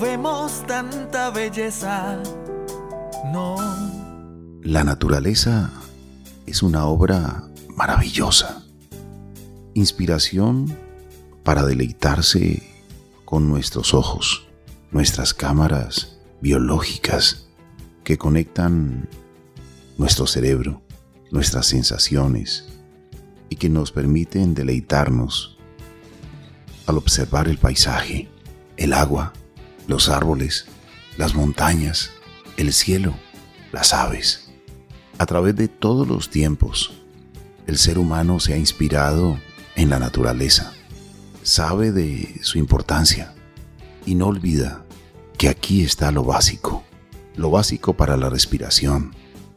vemos tanta belleza. No. La naturaleza es una obra maravillosa. Inspiración para deleitarse con nuestros ojos, nuestras cámaras biológicas que conectan nuestro cerebro, nuestras sensaciones y que nos permiten deleitarnos al observar el paisaje, el agua, los árboles, las montañas, el cielo, las aves. A través de todos los tiempos, el ser humano se ha inspirado en la naturaleza sabe de su importancia y no olvida que aquí está lo básico, lo básico para la respiración,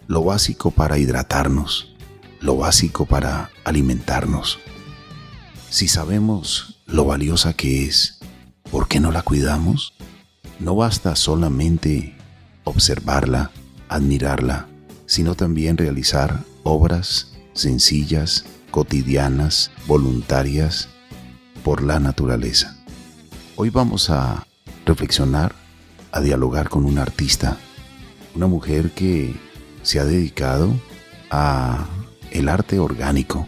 lo básico para hidratarnos, lo básico para alimentarnos. Si sabemos lo valiosa que es, ¿por qué no la cuidamos? No basta solamente observarla, admirarla, sino también realizar obras sencillas, cotidianas, voluntarias, por la naturaleza. Hoy vamos a reflexionar, a dialogar con una artista, una mujer que se ha dedicado a el arte orgánico.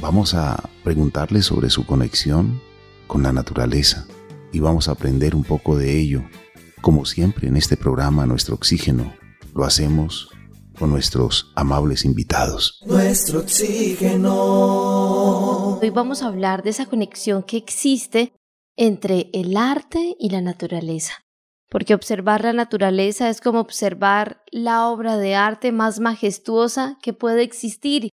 Vamos a preguntarle sobre su conexión con la naturaleza y vamos a aprender un poco de ello. Como siempre en este programa Nuestro Oxígeno, lo hacemos con nuestros amables invitados. Nuestro oxígeno. Hoy vamos a hablar de esa conexión que existe entre el arte y la naturaleza. Porque observar la naturaleza es como observar la obra de arte más majestuosa que puede existir.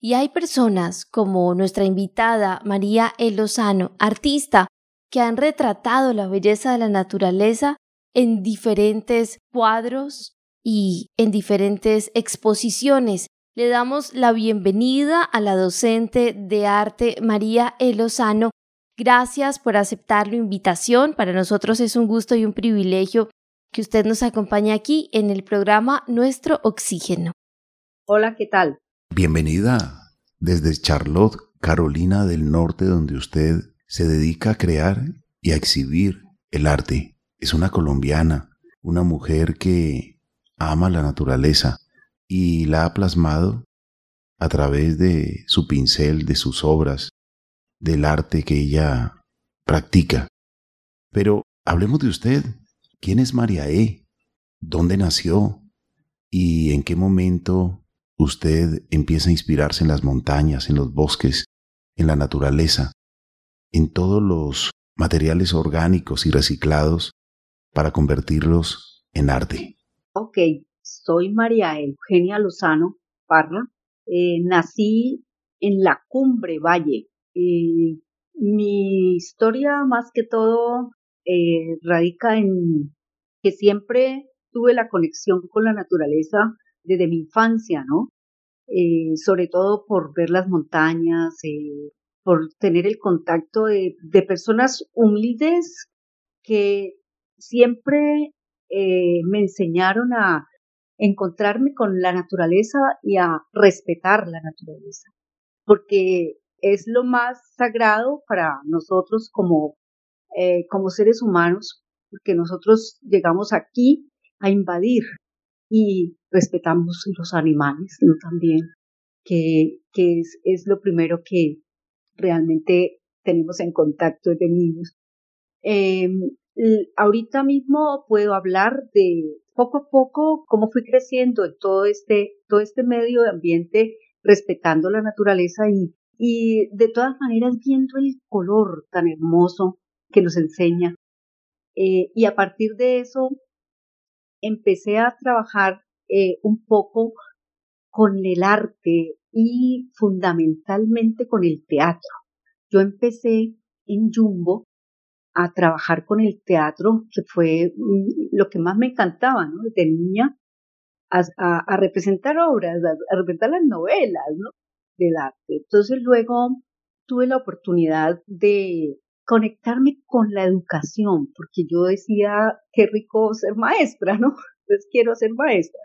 Y hay personas como nuestra invitada María El Lozano, artista, que han retratado la belleza de la naturaleza en diferentes cuadros, y en diferentes exposiciones. Le damos la bienvenida a la docente de arte María Elozano. Gracias por aceptar la invitación. Para nosotros es un gusto y un privilegio que usted nos acompañe aquí en el programa Nuestro Oxígeno. Hola, ¿qué tal? Bienvenida desde Charlotte, Carolina del Norte, donde usted se dedica a crear y a exhibir el arte. Es una colombiana, una mujer que ama la naturaleza y la ha plasmado a través de su pincel, de sus obras, del arte que ella practica. Pero hablemos de usted. ¿Quién es María E? ¿Dónde nació? ¿Y en qué momento usted empieza a inspirarse en las montañas, en los bosques, en la naturaleza, en todos los materiales orgánicos y reciclados para convertirlos en arte? Ok, soy María Eugenia Lozano Parra. Eh, nací en la Cumbre Valle. Eh, mi historia más que todo eh, radica en que siempre tuve la conexión con la naturaleza desde mi infancia, ¿no? sobre todo por ver las montañas, por tener el contacto de, de personas humildes que siempre eh, me enseñaron a encontrarme con la naturaleza y a respetar la naturaleza, porque es lo más sagrado para nosotros como, eh, como seres humanos, porque nosotros llegamos aquí a invadir y respetamos los animales ¿no? también, que, que es, es lo primero que realmente tenemos en contacto de niños. Eh, ahorita mismo puedo hablar de poco a poco cómo fui creciendo en todo este, todo este medio ambiente, respetando la naturaleza y, y de todas maneras viendo el color tan hermoso que nos enseña. Eh, y a partir de eso empecé a trabajar eh, un poco con el arte y fundamentalmente con el teatro. Yo empecé en Jumbo a trabajar con el teatro, que fue mm, lo que más me encantaba, ¿no? De niña, a, representar obras, a, representar las novelas, ¿no? Del arte. Entonces luego tuve la oportunidad de conectarme con la educación, porque yo decía, qué rico ser maestra, ¿no? Entonces quiero ser maestra.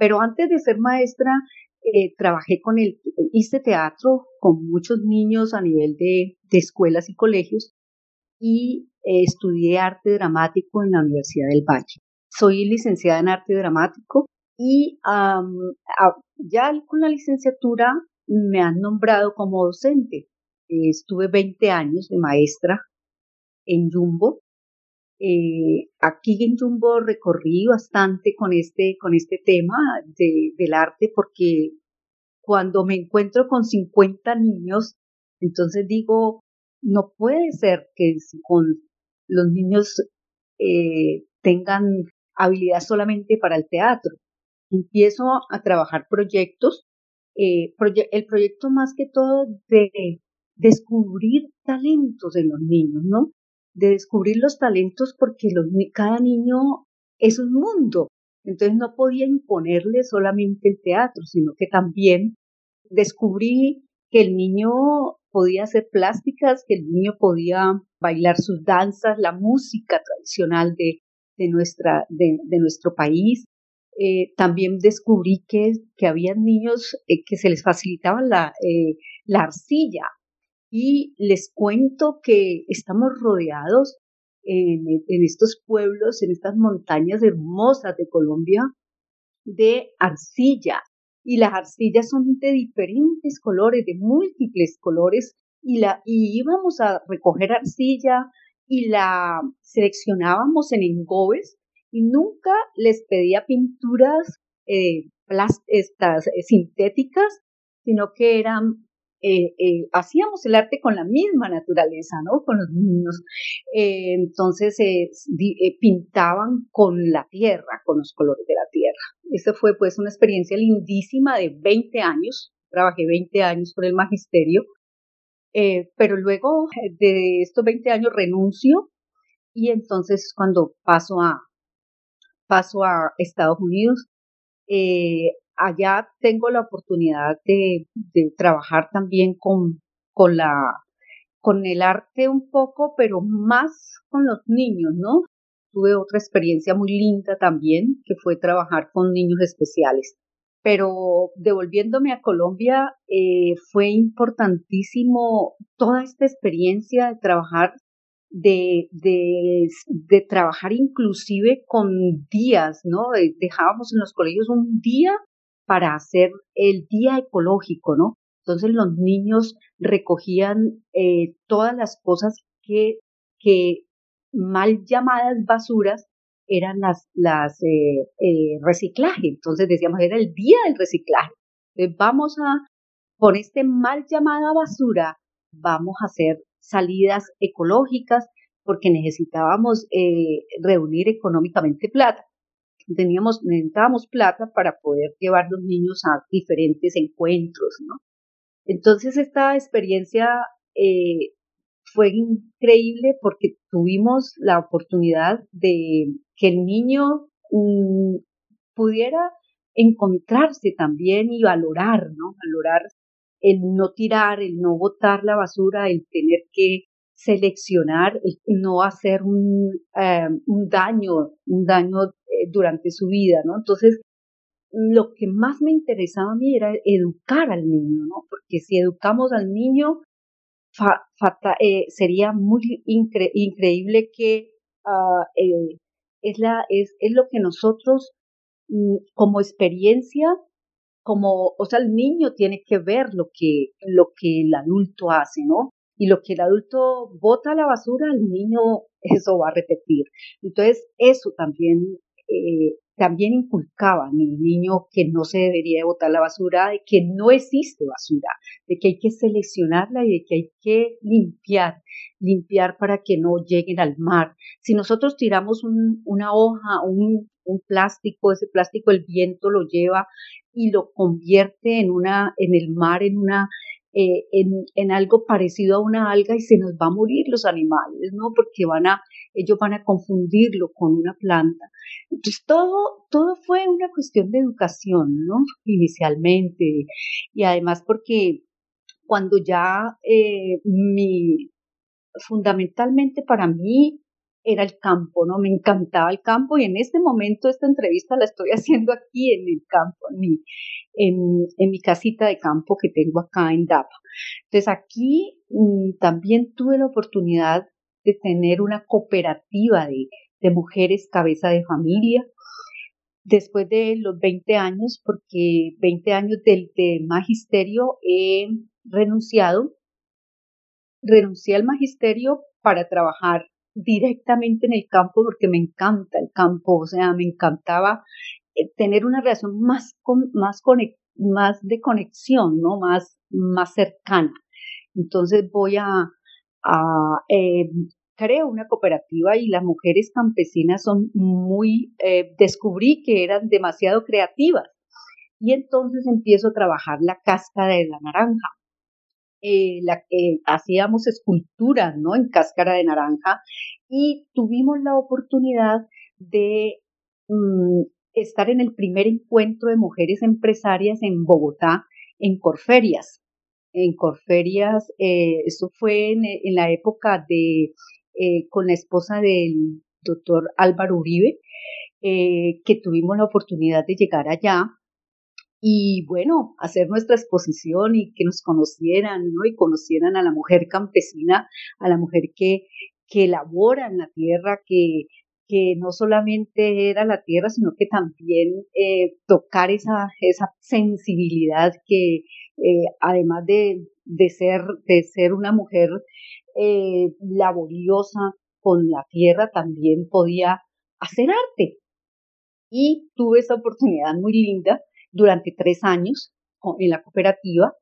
Pero antes de ser maestra, eh, trabajé con el, hice teatro con muchos niños a nivel de, de escuelas y colegios y eh, estudié arte dramático en la Universidad del Valle. Soy licenciada en arte dramático y ya con la licenciatura me han nombrado como docente. estuve 20 años de maestra en Jumbo. Eh, aquí en Jumbo recorrí bastante con este, con este tema del arte porque cuando me encuentro con 50 niños, entonces digo, no puede ser que con los niños eh, tengan habilidad solamente para el teatro. Empiezo a trabajar proyectos, eh, el proyecto más que todo de descubrir talentos de los niños, ¿no? De descubrir los talentos porque los, cada niño es un mundo. Entonces no podía imponerle solamente el teatro, sino que también descubrí que el niño podía hacer plásticas, que el niño podía bailar sus danzas, la música tradicional de, de, nuestra, de, nuestro país. Eh, también descubrí que, que había niños eh, que se les facilitaba la, eh, la arcilla. Y les cuento que estamos rodeados en, estos pueblos, en estas montañas hermosas de Colombia, de arcilla, y las arcillas son de diferentes colores, de múltiples colores, y, la, y íbamos a recoger arcilla y la seleccionábamos en engobes y nunca les pedía pinturas eh, estas, eh, sintéticas, sino que eran eh, eh, hacíamos el arte con la misma naturaleza, ¿no? Con los niños. Eh, entonces pintaban con la tierra, con los colores de la tierra. Esa fue pues una experiencia lindísima de 20 años. Trabajé 20 años por el magisterio, pero luego de estos 20 años renuncio y entonces cuando paso a, paso a Estados Unidos, eh, allá tengo la oportunidad de, trabajar también con, con, la, con el arte un poco, pero más con los niños, ¿no? Tuve otra experiencia muy linda también, que fue trabajar con niños especiales. Pero devolviéndome a Colombia, eh, fue importantísimo toda esta experiencia de trabajar de, de, de, trabajar inclusive con días, ¿no? Dejábamos en los colegios un día para hacer el día ecológico, ¿no? Entonces los niños recogían eh, todas las cosas que, mal llamadas basuras eran las, las eh, eh, reciclaje. Entonces decíamos, era el día del reciclaje. Entonces vamos a, con este mal llamada basura, vamos a hacer salidas ecológicas porque necesitábamos reunir económicamente plata teníamos, necesitábamos plata para poder llevar los niños a diferentes encuentros, ¿no? Entonces esta experiencia eh, fue increíble porque tuvimos la oportunidad de que el niño mm, pudiera encontrarse también y valorar, ¿no? Valorar el no tirar, el no botar la basura, el tener que seleccionar, el no hacer un, eh, un daño, un daño eh, durante su vida, ¿no? Entonces, lo que más me interesaba a mí era educar al niño, ¿no? Porque si educamos al niño, eh, sería muy increíble que ah, es, la, es, es lo que nosotros mm, como experiencia, como, o sea, el niño tiene que ver lo que, lo que el adulto hace, ¿no? Y lo que el adulto bota a la basura, el niño eso va a repetir. Entonces, eso también eh, también inculcaba a mi niño que no se debería botar la basura, de que no existe basura, de que hay que seleccionarla y de que hay que limpiar, limpiar para que no lleguen al mar. Si nosotros tiramos una hoja, un, un plástico, ese plástico el viento lo lleva y lo convierte en una, en el mar, en una, eh, en, en, algo parecido a una alga y se nos va a morir los animales, ¿no? Porque van a, ellos van a confundirlo con una planta. Entonces todo, todo fue una cuestión de educación, ¿no? Inicialmente. Y además porque cuando ya eh, mi, fundamentalmente para mí era el campo, ¿no? Me encantaba el campo y en este momento esta entrevista la estoy haciendo aquí en el campo, en mi, en, mi casita de campo que tengo acá en Dapa. Entonces aquí mm, también tuve la oportunidad de tener una cooperativa de, mujeres cabeza de familia. Después de los 20 años, porque 20 años del magisterio he renunciado, renuncié al magisterio para trabajar directamente en el campo porque me encanta el campo, o sea, me encantaba eh, tener una relación más, con, más, más de conexión, ¿no? Más, más cercana. Entonces voy a, a eh, creo una cooperativa y las mujeres campesinas son muy, eh, descubrí que eran demasiado creativas. Y entonces empiezo a trabajar la cáscara de la naranja. Eh, la, eh, hacíamos esculturas, ¿no? En cáscara de naranja y tuvimos la oportunidad de mm, estar en el primer encuentro de mujeres empresarias en Bogotá, en Corferias. En Corferias, eh, eso fue en, en, la época de, eh, con la esposa del doctor Álvaro Uribe, eh, que tuvimos la oportunidad de llegar allá y bueno, hacer nuestra exposición y que nos conocieran, ¿no? Y conocieran a la mujer campesina, a la mujer que, que labora en la tierra, que, que no solamente era la tierra, sino que también eh, tocar esa, esa sensibilidad que eh, además de, de, ser, de ser una mujer eh, laboriosa con la tierra, también podía hacer arte. Y tuve esa oportunidad muy linda durante tres años en la cooperativa,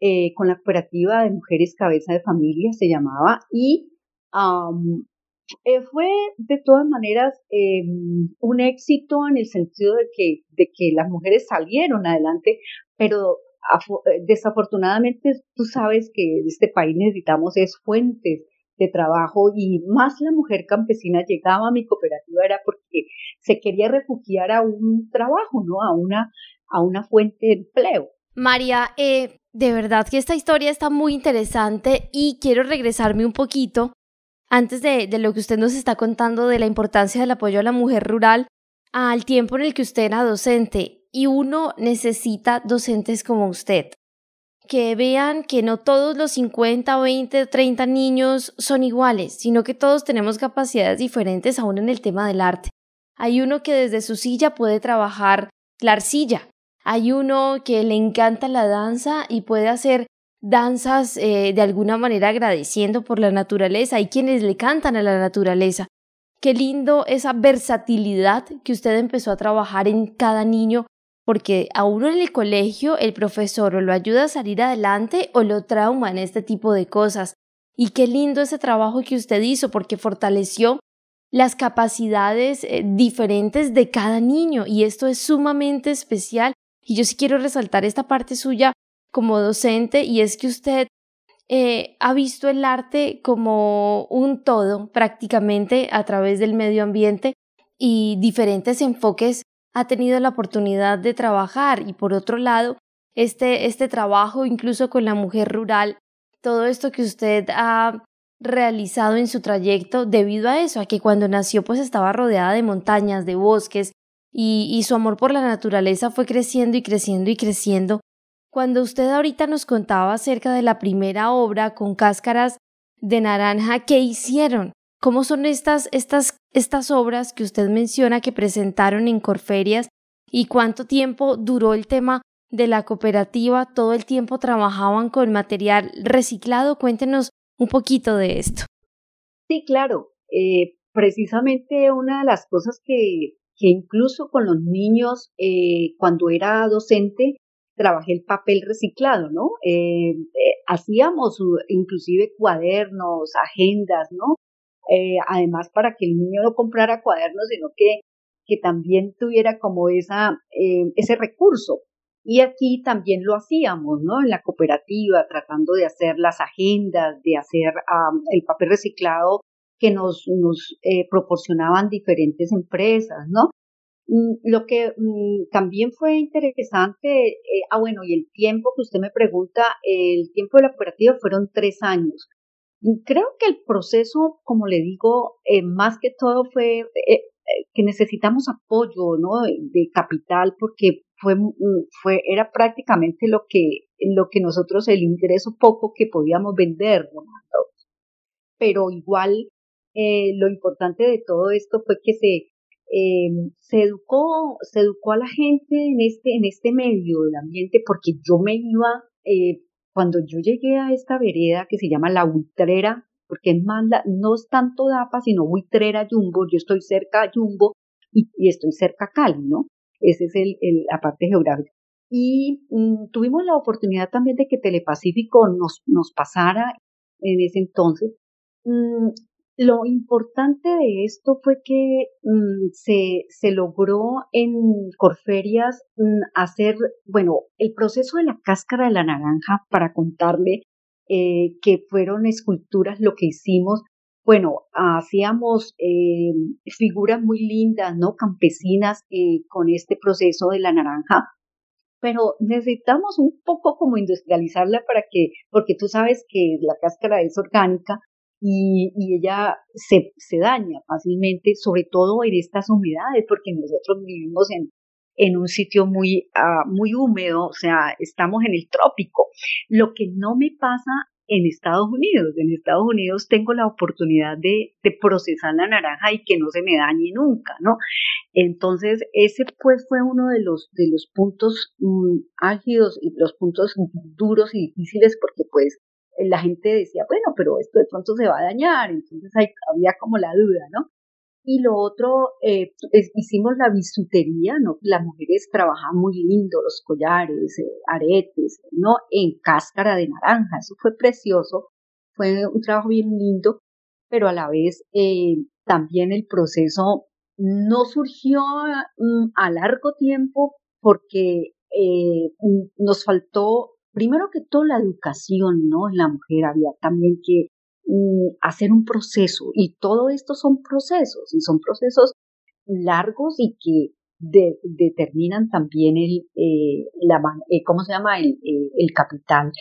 eh, con la cooperativa de mujeres cabeza de familia se llamaba, y eh, fue de todas maneras em, un éxito en el sentido de que, de que las mujeres salieron adelante, pero eh, desafortunadamente tú sabes que en este país necesitamos es fuentes de trabajo y más la mujer campesina llegaba a mi cooperativa era porque se quería refugiar a un trabajo, ¿no? A una, a una fuente de empleo. María, eh, de verdad que esta historia está muy interesante y quiero regresarme un poquito antes de, de, lo que usted nos está contando de la importancia del apoyo a la mujer rural al tiempo en el que usted era docente y uno necesita docentes como usted que vean que no todos los 50, 20, 30 niños son iguales, sino que todos tenemos capacidades diferentes aún en el tema del arte. Hay uno que desde su silla puede trabajar la arcilla, hay uno que le encanta la danza y puede hacer danzas eh, de alguna manera agradeciendo por la naturaleza. Hay quienes le cantan a la naturaleza. Qué lindo esa versatilidad que usted empezó a trabajar en cada niño, porque a uno en el colegio el profesor o lo ayuda a salir adelante o lo trauma en este tipo de cosas. Y qué lindo ese trabajo que usted hizo, porque fortaleció las capacidades eh, diferentes de cada niño y esto es sumamente especial. Y yo sí quiero resaltar esta parte suya como docente y es que usted eh, ha visto el arte como un todo prácticamente a través del medio ambiente y diferentes enfoques ha tenido la oportunidad de trabajar. Y por otro lado este, este trabajo incluso con la mujer rural, todo esto que usted ha realizado en su trayecto debido a eso, a que cuando nació pues estaba rodeada de montañas, de bosques, y, su amor por la naturaleza fue creciendo y creciendo y creciendo. Cuando usted ahorita nos contaba acerca de la primera obra con cáscaras de naranja, ¿qué hicieron? ¿Cómo son estas, estas, estas obras que usted menciona que presentaron en Corferias? ¿Y cuánto tiempo duró el tema de la cooperativa? ¿Todo el tiempo trabajaban con material reciclado? Cuéntenos un poquito de esto. Sí, claro. Eh, precisamente una de las cosas que que incluso con los niños, eh, cuando era docente, trabajé el papel reciclado, ¿no? Eh, eh, hacíamos inclusive cuadernos, agendas, ¿no? además para que el niño no comprara cuadernos, sino que, que también tuviera como esa, ese recurso. Y aquí también lo hacíamos, ¿no? En la cooperativa, tratando de hacer las agendas, de hacer el papel reciclado que nos, nos eh, proporcionaban diferentes empresas, ¿no? Mm, lo que mm, también fue interesante, eh, ah bueno, y el tiempo que usted me pregunta, el tiempo de la cooperativa fueron tres años. Creo que el proceso, como le digo, eh, más que todo fue que necesitamos apoyo, ¿no? De capital, porque fue, fue, era prácticamente lo que, lo que nosotros, el ingreso poco que podíamos vender. Pero igual eh, lo importante de todo esto fue que se, eh, se educó, se educó a la gente en este, en este medio del ambiente, porque yo me iba, eh, cuando yo llegué a esta vereda que se llama La Buitrera, porque es más, no es tanto DAPA, sino Buitrera Jumbo, yo estoy cerca a Jumbo y, estoy cerca a Cali, ¿no? Esa es el, la parte geográfica. Y mm, tuvimos la oportunidad también de que Telepacífico nos, nos pasara en ese entonces. Mm, lo importante de esto fue que mm, se, se, logró en Corferias hacer, bueno, el proceso de la cáscara de la naranja para contarle eh, que fueron esculturas lo que hicimos. Bueno, hacíamos eh, figuras muy lindas, ¿no? Campesinas eh, con este proceso de la naranja pero necesitamos un poco como industrializarla para que, porque tú sabes que la cáscara es orgánica y, ella se, se, daña fácilmente, sobre todo en estas humedades, porque nosotros vivimos en, en un sitio muy, uh, muy húmedo, o sea, estamos en el trópico. Lo que no me pasa en Estados Unidos. En Estados Unidos tengo la oportunidad de, procesar la naranja y que no se me dañe nunca, ¿no? Entonces, ese pues fue uno de los, de los puntos mm, álgidos y los puntos duros y difíciles porque pues la gente decía, bueno, pero esto de pronto se va a dañar, entonces había como la duda, ¿no? Y lo otro, eh, hicimos la bisutería, ¿no? Las mujeres trabajaban muy lindo, los collares, eh, aretes, ¿no? En cáscara de naranja, eso fue precioso, fue un trabajo bien lindo, pero a la vez eh, también el proceso no surgió mm, a largo tiempo porque nos faltó, primero que todo, la educación, ¿no? La mujer había también que Mm, hacer un proceso y todo esto son procesos y son procesos largos y que determinan también el, eh, la, eh, ¿cómo se llama? El, eh, el, capital.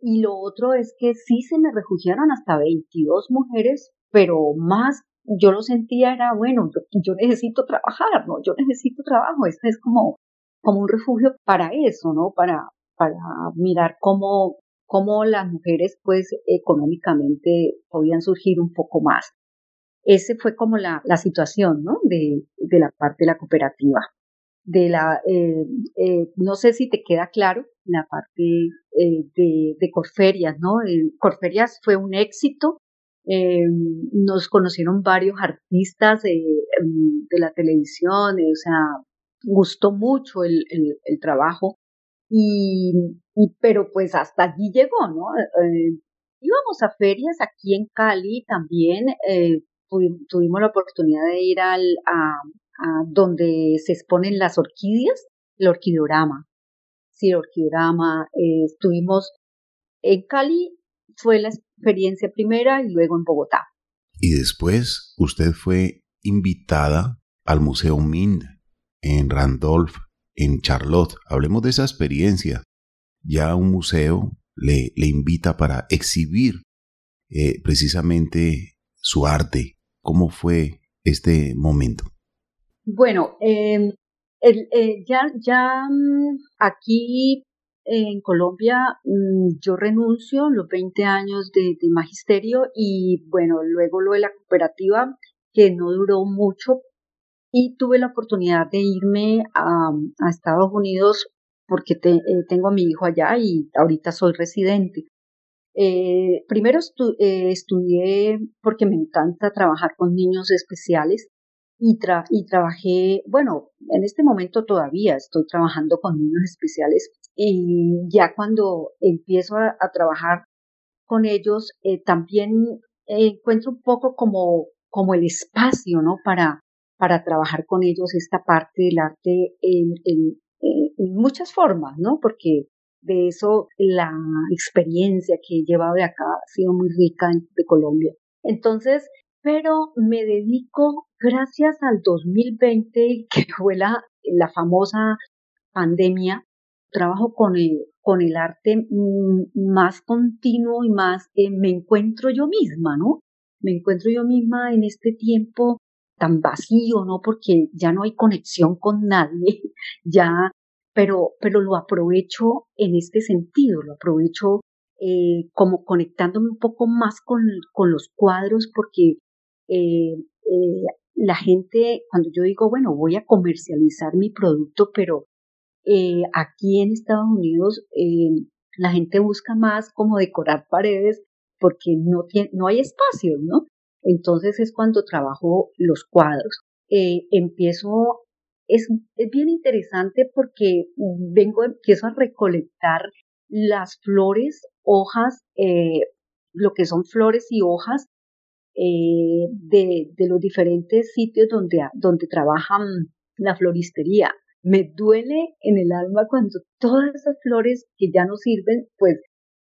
Y lo otro es que sí se me refugiaron hasta 22 mujeres, pero más yo lo sentía era, bueno, yo, yo necesito trabajar, ¿no? Yo necesito trabajo, este es como, como un refugio para eso, ¿no? Para, para mirar cómo cómo las mujeres pues económicamente podían surgir un poco más. Ese fue como la, la situación, ¿no? De, de, la parte de la cooperativa. De la, eh, eh, no sé si te queda claro la parte eh, de, de, Corferias, ¿no? Corferias fue un éxito. nos conocieron varios artistas de, de la televisión, o sea, gustó mucho el, el, el trabajo y, pero pues hasta allí llegó, ¿no? Eh, íbamos a ferias aquí en Cali también, eh, tuvimos la oportunidad de ir al, a, donde se exponen las orquídeas, el orquidorama. Sí, el orquidorama, eh, estuvimos en Cali, fue la experiencia primera y luego en Bogotá. Y después usted fue invitada al Museo Mind en Randolph, en Charlotte. Hablemos de esa experiencia. Ya un museo le, le invita para exhibir eh, precisamente su arte. ¿Cómo fue este momento? Bueno, em, eh, ya, ya mm, aquí en Colombia mm, yo renuncio los 20 años de, de, magisterio y bueno, luego lo de la cooperativa que no duró mucho y tuve la oportunidad de irme a, Estados Unidos porque eh, tengo a mi hijo allá y ahorita soy residente. Eh, primero eh, estudié porque me encanta trabajar con niños especiales y, y trabajé, bueno, en este momento todavía estoy trabajando con niños especiales y ya cuando empiezo a, trabajar con ellos también encuentro un poco como, como el espacio, ¿no? Para, para trabajar con ellos esta parte del arte en, en, muchas formas, ¿no? Porque de eso la experiencia que he llevado de acá ha sido muy rica de Colombia. Entonces, pero me dedico gracias al 2020, que fue la, la famosa pandemia, trabajo con el, con el arte más continuo y más, eh, me encuentro yo misma, ¿no? Me encuentro yo misma en este tiempo tan vacío, ¿no? Porque ya no hay conexión con nadie, ya, pero, pero lo aprovecho en este sentido, lo aprovecho eh, como conectándome un poco más con, con los cuadros porque eh, eh, la gente, cuando yo digo, bueno, voy a comercializar mi producto, pero aquí en Estados Unidos la gente busca más como decorar paredes porque no, tiene, no hay espacio, ¿no? Entonces es cuando trabajo los cuadros. empiezo, es, es bien interesante porque vengo, empiezo a recolectar las flores, hojas, lo que son flores y hojas eh, de, de, los diferentes sitios donde, donde trabajan la floristería. Me duele en el alma cuando todas esas flores que ya no sirven, pues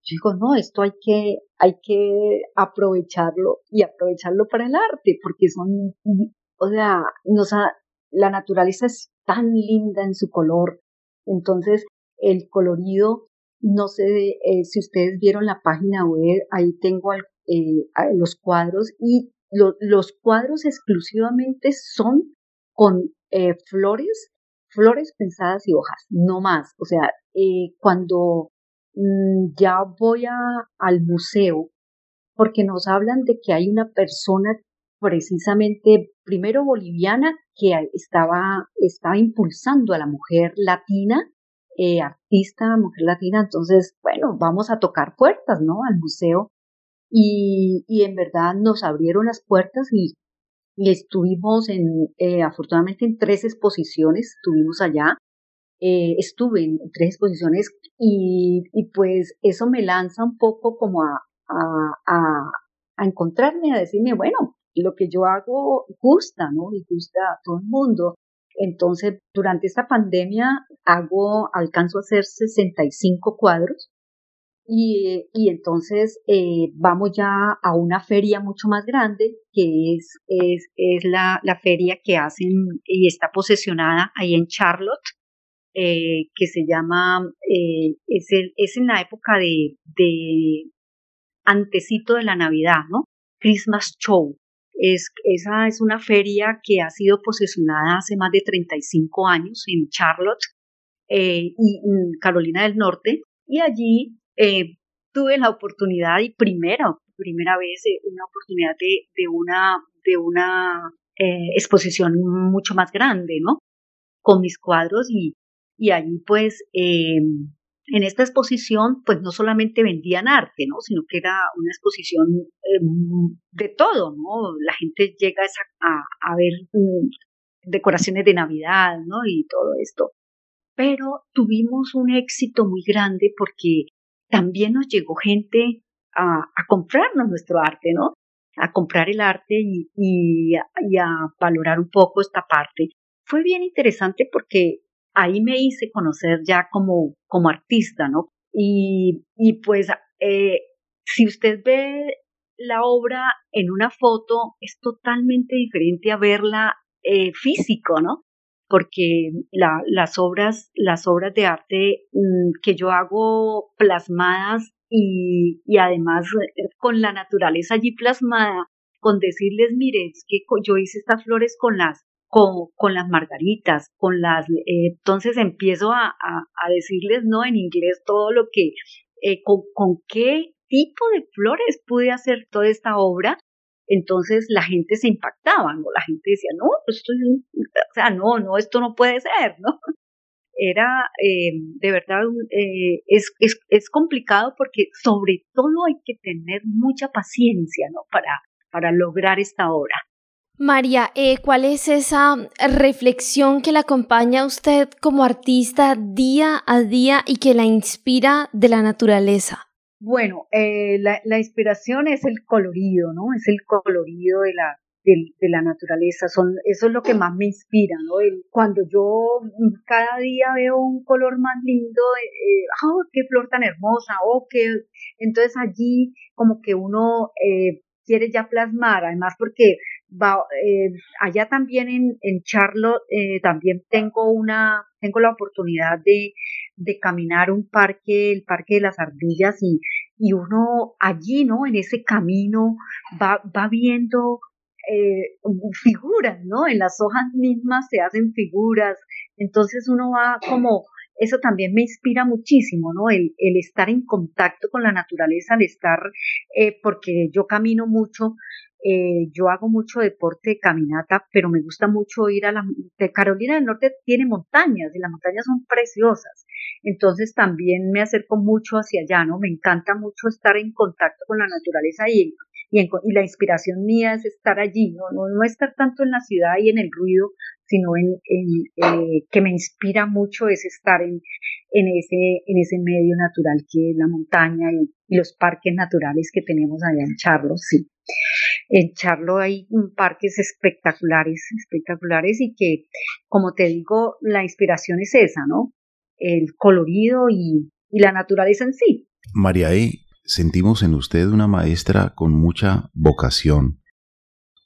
yo digo, no, esto hay que, hay que aprovecharlo y aprovecharlo para el arte, porque son, o sea, nos la naturaleza es tan linda en su color. Entonces, el colorido, no sé eh, si ustedes vieron la página web, ahí tengo eh, los cuadros y los cuadros exclusivamente son con eh, flores, flores pensadas y hojas, no más. O sea, cuando ya voy al museo, porque nos hablan de que hay una persona precisamente, primero boliviana, que estaba, estaba impulsando a la mujer latina, artista, mujer latina, entonces, bueno, vamos a tocar puertas, ¿no? Al museo. Y, en verdad nos abrieron las puertas y, y estuvimos en, eh, afortunadamente en tres exposiciones, estuvimos allá, eh, estuve en tres exposiciones y, pues eso me lanza un poco como a, a, a, a encontrarme, a decirme, bueno, lo que yo hago gusta, ¿no? Y gusta a todo el mundo. Entonces, durante esta pandemia hago, alcanzo a hacer 65 cuadros y, y entonces eh, vamos ya a una feria mucho más grande, que es, es, es la, la feria que hacen y está posesionada ahí en Charlotte, eh, que se llama, eh, es, el, es en la época de, de antecito de la Navidad, ¿no? Christmas Show. Es, esa es una feria que ha sido posesionada hace más de 35 años en Charlotte eh, y en Carolina del Norte. Y allí tuve la oportunidad y primera, primera vez una oportunidad de, de una, de una exposición mucho más grande, ¿no? Con mis cuadros y, y allí pues em, en esta exposición pues no solamente vendían arte, ¿no? Sino que era una exposición em, de todo, ¿no? La gente llega a, a ver mm, decoraciones de Navidad, ¿no? Y todo esto. Pero tuvimos un éxito muy grande porque también nos llegó gente a, comprarnos nuestro arte, ¿no? A comprar el arte y, a valorar un poco esta parte. Fue bien interesante porque ahí me hice conocer ya como, como artista, ¿no? Y, y pues eh, si usted ve la obra en una foto, es totalmente diferente a verla eh, físico, ¿no? porque la, las obras, las obras de arte mm, que yo hago plasmadas y, y, además eh, con la naturaleza allí plasmada, con decirles, mire, es que yo hice estas flores con las, con, con las margaritas, con las, eh, entonces empiezo a, a, a, decirles, no, en inglés todo lo que, eh, con, con qué tipo de flores pude hacer toda esta obra entonces la gente se impactaba, ¿no? La gente decía, no, pues esto es, o sea, no, no, esto no puede ser, ¿no? Era, eh, de verdad, eh, es, es, es complicado porque sobre todo hay que tener mucha paciencia, ¿no? Para, para lograr esta obra. María, eh, ¿cuál es esa reflexión que la acompaña a usted como artista día a día y que la inspira de la naturaleza? Bueno, eh, la, inspiración es el colorido, ¿no? Es el colorido de la, de, la naturaleza. Son, eso es lo que más me inspira, ¿no? Cuando yo cada día veo un color más lindo, eh, ¡oh, qué flor tan hermosa! ¡Oh, qué! Entonces allí como que uno eh, quiere ya plasmar, además porque eh, allá también en, en Charlotte eh, también tengo una, tengo la oportunidad de, de caminar un parque, el parque de las ardillas y, y uno allí, ¿no? En ese camino va, va viendo eh, figuras, ¿no? En las hojas mismas se hacen figuras, entonces uno va como eso también me inspira muchísimo, ¿no? El, el estar en contacto con la naturaleza, el estar, eh, porque yo camino mucho, eh, yo hago mucho deporte de caminata, pero me gusta mucho ir a la... Carolina del Norte tiene montañas y las montañas son preciosas. Entonces también me acerco mucho hacia allá, ¿no? Me encanta mucho estar en contacto con la naturaleza y, y, la inspiración mía es estar allí, ¿no? ¿no? No, estar tanto en la ciudad y en el ruido, sino en, eh, que me inspira mucho es estar en, en, ese, en ese medio natural que es la montaña y, y los parques naturales que tenemos allá en Charlo, sí. En Charlo hay parques espectaculares, espectaculares y que, como te digo, la inspiración es esa, ¿no? El colorido y, y la naturaleza en sí. María sentimos en usted una maestra con mucha vocación,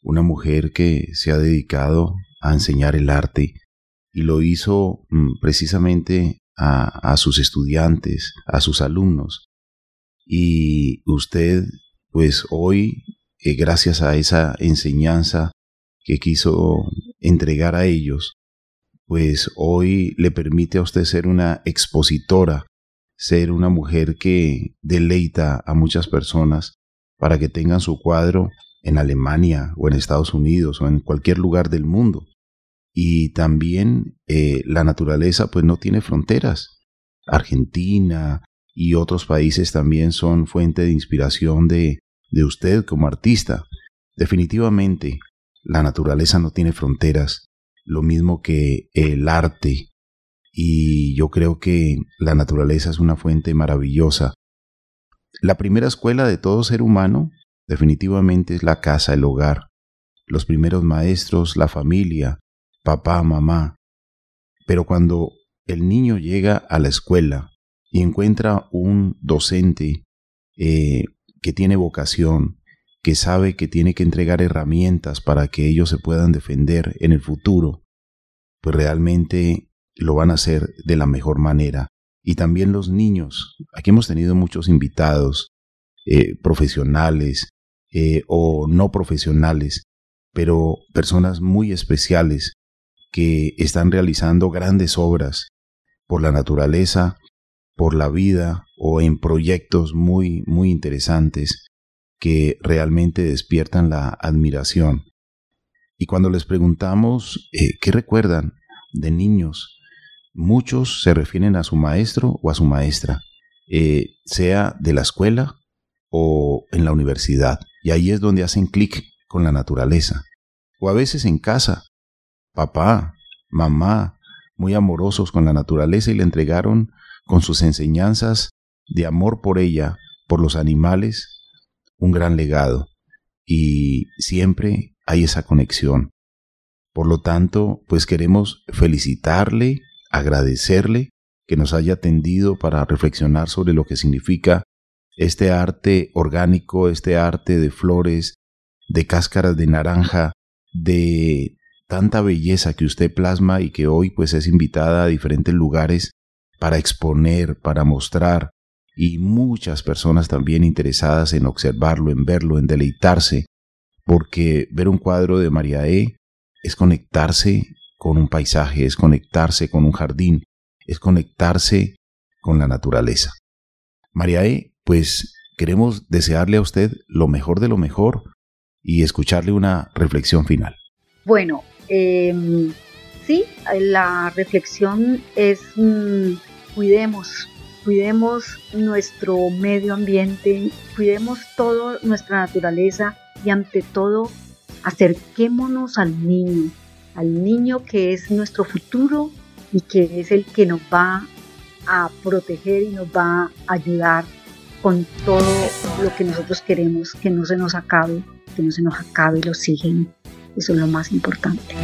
una mujer que se ha dedicado a enseñar el arte y lo hizo mm, precisamente a, sus estudiantes, a sus alumnos. Y usted, pues hoy que gracias a esa enseñanza que quiso entregar a ellos, pues hoy le permite a usted ser una expositora, ser una mujer que deleita a muchas personas para que tengan su cuadro en Alemania o en Estados Unidos o en cualquier lugar del mundo. Y también eh, la naturaleza pues no tiene fronteras. Argentina y otros países también son fuente de inspiración de, de usted como artista. Definitivamente, la naturaleza no tiene fronteras, lo mismo que el arte, y yo creo que la naturaleza es una fuente maravillosa. La primera escuela de todo ser humano definitivamente es la casa, el hogar, los primeros maestros, la familia, papá, mamá. Pero cuando el niño llega a la escuela y encuentra un docente, eh, que tiene vocación, que sabe que tiene que entregar herramientas para que ellos se puedan defender en el futuro, pues realmente lo van a hacer de la mejor manera. Y también los niños. Aquí hemos tenido muchos invitados, eh, profesionales eh, o no profesionales, pero personas muy especiales que están realizando grandes obras por la naturaleza, por la vida o en proyectos muy, muy interesantes que realmente despiertan la admiración. Y cuando les preguntamos eh, qué recuerdan de niños, muchos se refieren a su maestro o a su maestra, eh, sea de la escuela o en la universidad. Y ahí es donde hacen clic con la naturaleza. O a veces en casa, papá, mamá, muy amorosos con la naturaleza y le entregaron con sus enseñanzas de amor por ella, por los animales, un gran legado. Y siempre hay esa conexión. Por lo tanto, pues queremos felicitarle, agradecerle que nos haya atendido para reflexionar sobre lo que significa este arte orgánico, este arte de flores, de cáscaras de naranja, de tanta belleza que usted plasma y que hoy pues es invitada a diferentes lugares para exponer, para mostrar, y muchas personas también interesadas en observarlo, en verlo, en deleitarse, porque ver un cuadro de María E es conectarse con un paisaje, es conectarse con un jardín, es conectarse con la naturaleza. María E, pues queremos desearle a usted lo mejor de lo mejor y escucharle una reflexión final. Bueno, eh, sí, la reflexión es mm, cuidemos, cuidemos nuestro medio ambiente, cuidemos toda nuestra naturaleza y ante todo acerquémonos al niño, al niño que es nuestro futuro y que es el que nos va a proteger y nos va a ayudar con todo lo que nosotros queremos, que no se nos acabe, que no se nos acabe el oxígeno. Eso es lo más importante.